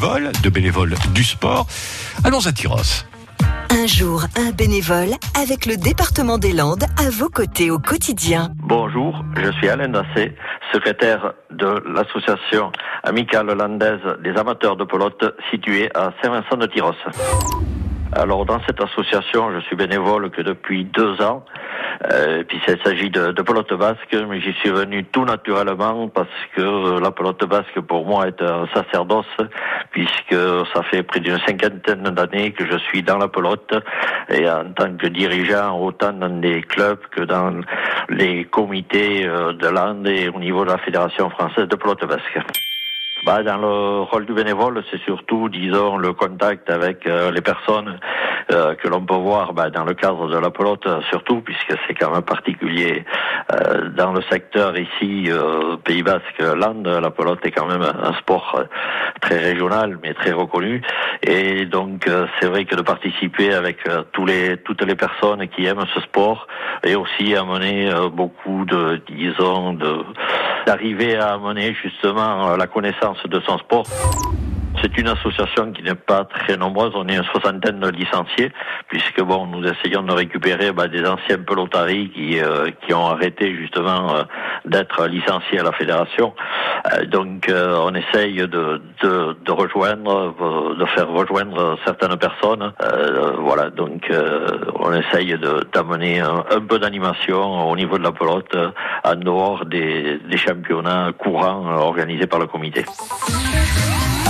bénévoles, de bénévoles du sport. Allons à Tyros. Un jour, un bénévole avec le département des Landes à vos côtés au quotidien. Bonjour, je suis Alain Dassé, secrétaire de l'association amicale landaise des amateurs de pelote située à Saint-Vincent de Tyros. Alors dans cette association, je suis bénévole que depuis deux ans. Euh, puis il s'agit de, de, pelote basque, mais j'y suis venu tout naturellement parce que la pelote basque pour moi est un sacerdoce, puisque ça fait près d'une cinquantaine d'années que je suis dans la pelote et en tant que dirigeant autant dans des clubs que dans les comités euh, de l'Inde et au niveau de la Fédération française de pelote basque. Bah, dans le rôle du bénévole, c'est surtout, disons, le contact avec euh, les personnes euh, que l'on peut voir bah, dans le cadre de la pelote, surtout, puisque c'est quand même particulier euh, dans le secteur ici, Pays Basque, Land, la pelote est quand même un sport très régional, mais très reconnu. Et donc, c'est vrai que de participer avec tous les, toutes les personnes qui aiment ce sport et aussi amener beaucoup de, disons, de d'arriver à amener justement la connaissance de son sport. C'est une association qui n'est pas très nombreuse, on est une soixantaine de licenciés, puisque nous essayons de récupérer bah, des anciens pelotaris qui, euh, ont arrêté justement euh, d'être licenciés à la fédération. Euh, donc on essaye de, rejoindre, de faire rejoindre certaines personnes. voilà, donc on essaye d'amener un, peu d'animation au niveau de la pelote en dehors des, championnats courants organisés par le comité